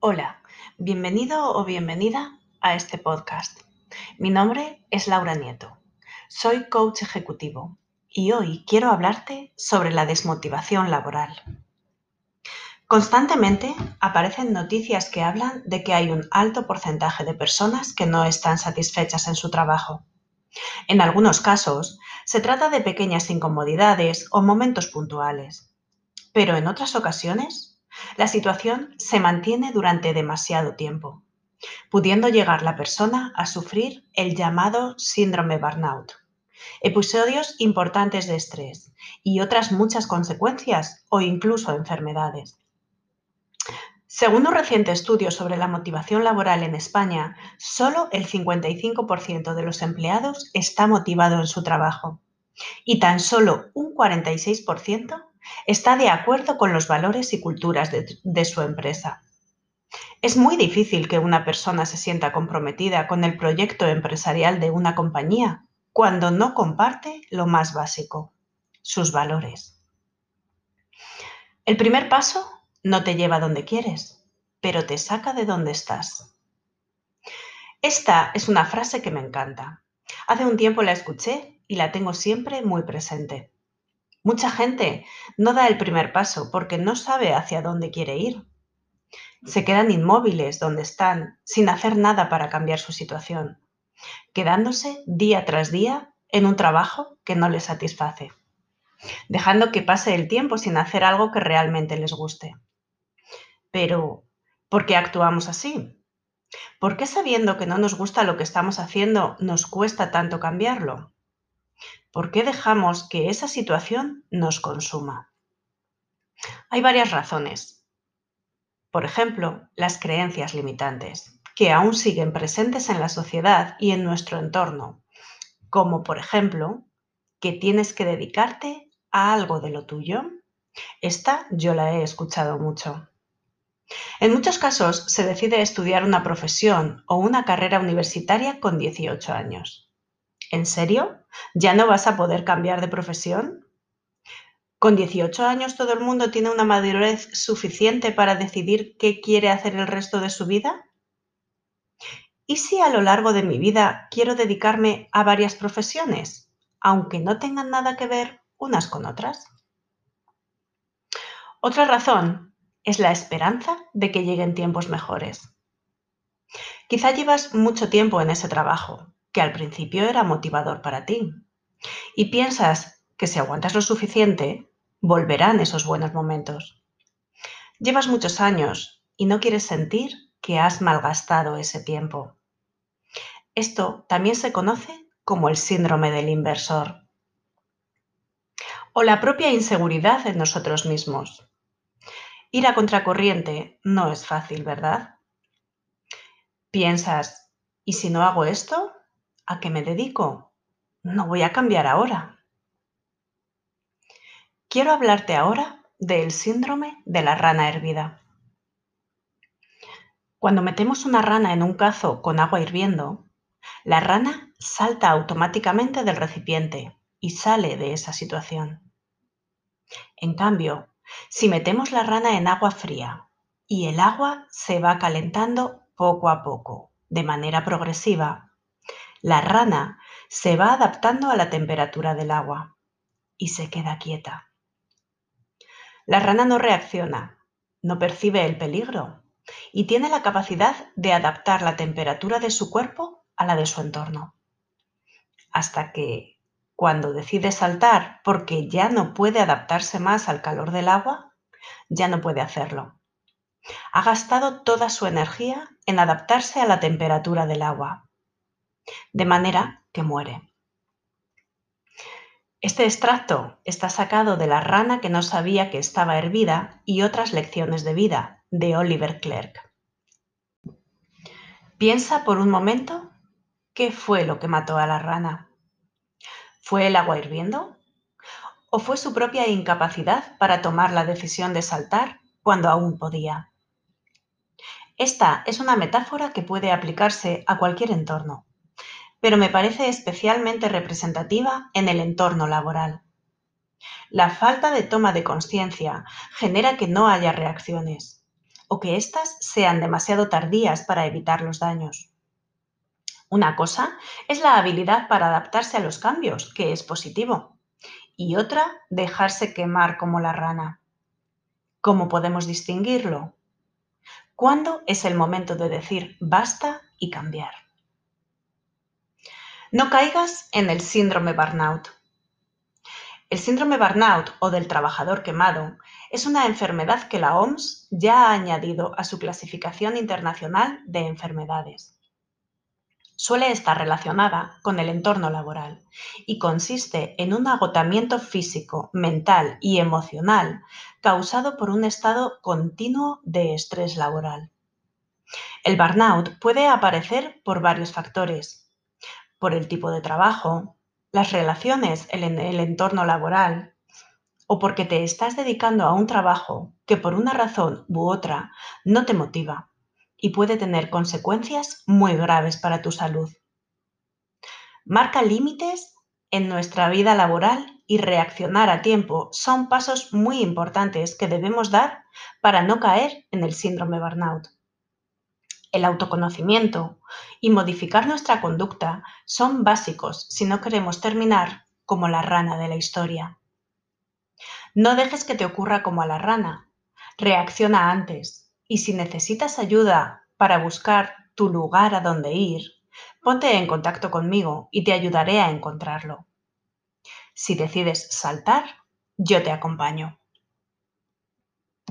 Hola, bienvenido o bienvenida a este podcast. Mi nombre es Laura Nieto. Soy coach ejecutivo y hoy quiero hablarte sobre la desmotivación laboral. Constantemente aparecen noticias que hablan de que hay un alto porcentaje de personas que no están satisfechas en su trabajo. En algunos casos, se trata de pequeñas incomodidades o momentos puntuales, pero en otras ocasiones la situación se mantiene durante demasiado tiempo, pudiendo llegar la persona a sufrir el llamado síndrome burnout, episodios importantes de estrés y otras muchas consecuencias o incluso enfermedades. Según un reciente estudio sobre la motivación laboral en España, solo el 55% de los empleados está motivado en su trabajo y tan solo un 46% está de acuerdo con los valores y culturas de, su empresa. Es muy difícil que una persona se sienta comprometida con el proyecto empresarial de una compañía cuando no comparte lo más básico, sus valores. El primer paso no te lleva donde quieres, pero te saca de donde estás. Esta es una frase que me encanta. Hace un tiempo la escuché y la tengo siempre muy presente. Mucha gente no da el primer paso porque no sabe hacia dónde quiere ir. Se quedan inmóviles donde están, sin hacer nada para cambiar su situación, quedándose día tras día en un trabajo que no les satisface, dejando que pase el tiempo sin hacer algo que realmente les guste. Pero, ¿por qué actuamos así? ¿Por qué sabiendo que no nos gusta lo que estamos haciendo nos cuesta tanto cambiarlo? ¿Por qué dejamos que esa situación nos consuma? Hay varias razones. Por ejemplo, las creencias limitantes, que aún siguen presentes en la sociedad y en nuestro entorno, como por ejemplo, que tienes que dedicarte a algo de lo tuyo. Esta yo la he escuchado mucho. En muchos casos se decide estudiar una profesión o una carrera universitaria con 18 años. ¿En serio? ¿Ya no vas a poder cambiar de profesión? ¿Con 18 años todo el mundo tiene una madurez suficiente para decidir qué quiere hacer el resto de su vida? ¿Y si a lo largo de mi vida quiero dedicarme a varias profesiones, aunque no tengan nada que ver unas con otras? Otra razón es la esperanza de que lleguen tiempos mejores. Quizá llevas mucho tiempo en ese trabajo, que al principio era motivador para ti. Y piensas que si aguantas lo suficiente, volverán esos buenos momentos. Llevas muchos años y no quieres sentir que has malgastado ese tiempo. Esto también se conoce como el síndrome del inversor o la propia inseguridad en nosotros mismos. Ir a contracorriente no es fácil, ¿verdad? Piensas, ¿y si no hago esto? ¿A qué me dedico? No voy a cambiar ahora. Quiero hablarte ahora del síndrome de la rana hervida. Cuando metemos una rana en un cazo con agua hirviendo, la rana salta automáticamente del recipiente y sale de esa situación. En cambio, si metemos la rana en agua fría y el agua se va calentando poco a poco, de manera progresiva, la rana se va adaptando a la temperatura del agua y se queda quieta. La rana no reacciona, no percibe el peligro y tiene la capacidad de adaptar la temperatura de su cuerpo a la de su entorno. Hasta que, cuando decide saltar porque ya no puede adaptarse más al calor del agua, ya no puede hacerlo. Ha gastado toda su energía en adaptarse a la temperatura del agua de manera que muere. Este extracto está sacado de La rana que no sabía que estaba hervida y otras lecciones de vida de Oliver Clerk. Piensa por un momento qué fue lo que mató a la rana. ¿Fue el agua hirviendo? ¿O fue su propia incapacidad para tomar la decisión de saltar cuando aún podía? Esta es una metáfora que puede aplicarse a cualquier entorno, pero me parece especialmente representativa en el entorno laboral. La falta de toma de conciencia genera que no haya reacciones. o que éstas sean demasiado tardías para evitar los daños. Una cosa es la habilidad para adaptarse a los cambios, que es positivo, y otra, dejarse quemar como la rana. ¿Cómo podemos distinguirlo? ¿Cuándo es el momento de decir basta y cambiar? No caigas en el síndrome burnout. El síndrome burnout o del trabajador quemado es una enfermedad que la OMS ya ha añadido a su clasificación internacional de enfermedades suele estar relacionada con el entorno laboral y consiste en un agotamiento físico, mental y emocional causado por un estado continuo de estrés laboral. El burnout puede aparecer por varios factores, por el tipo de trabajo, las relaciones el entorno laboral, o porque te estás dedicando a un trabajo que por una razón u otra no te motiva y puede tener consecuencias muy graves para tu salud. Marca límites en nuestra vida laboral y reaccionar a tiempo son pasos muy importantes que debemos dar para no caer en el síndrome burnout. El autoconocimiento y modificar nuestra conducta son básicos si no queremos terminar como la rana de la historia. No dejes que te ocurra como a la rana. Reacciona antes, y si necesitas ayuda para buscar tu lugar a donde ir, ponte en contacto conmigo y te ayudaré a encontrarlo. Si decides saltar, yo te acompaño.